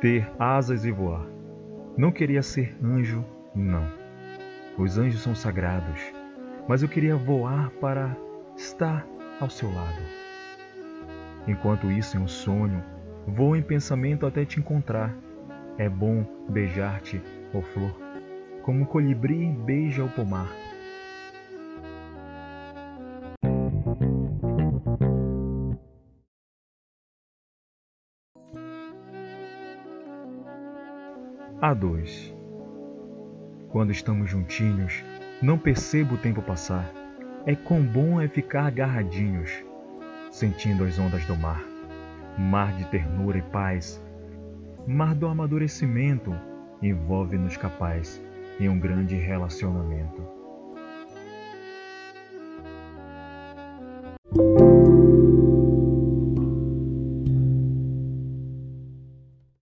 ter asas e voar. Não queria ser anjo, não. Os anjos são sagrados, mas eu queria voar para estar ao seu lado. Enquanto isso, em um sonho, vou em pensamento até te encontrar. É bom beijar-te, ó flor, como o colibri beija o pomar. A2 Quando estamos juntinhos, não percebo o tempo passar. É quão bom é ficar agarradinhos, sentindo as ondas do mar. Mar de ternura e paz, mar do amadurecimento, envolve-nos capaz em um grande relacionamento.